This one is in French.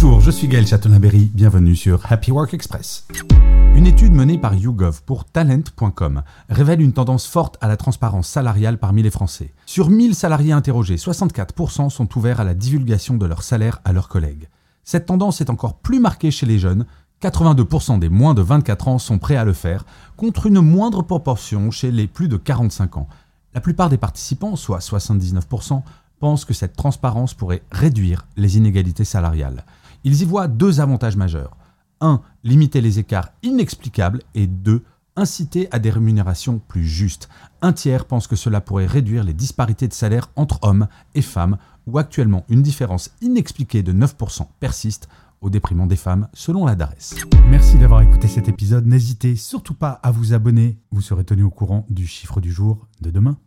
Bonjour, je suis Gaël Chatonaberry, bienvenue sur Happy Work Express. Une étude menée par YouGov pour Talent.com révèle une tendance forte à la transparence salariale parmi les Français. Sur 1000 salariés interrogés, 64% sont ouverts à la divulgation de leur salaire à leurs collègues. Cette tendance est encore plus marquée chez les jeunes, 82% des moins de 24 ans sont prêts à le faire, contre une moindre proportion chez les plus de 45 ans. La plupart des participants, soit 79%, pensent que cette transparence pourrait réduire les inégalités salariales. Ils y voient deux avantages majeurs. 1. Limiter les écarts inexplicables et 2. Inciter à des rémunérations plus justes. Un tiers pense que cela pourrait réduire les disparités de salaire entre hommes et femmes, où actuellement une différence inexpliquée de 9% persiste au déprimant des femmes, selon la DARES. Merci d'avoir écouté cet épisode. N'hésitez surtout pas à vous abonner. Vous serez tenu au courant du chiffre du jour de demain.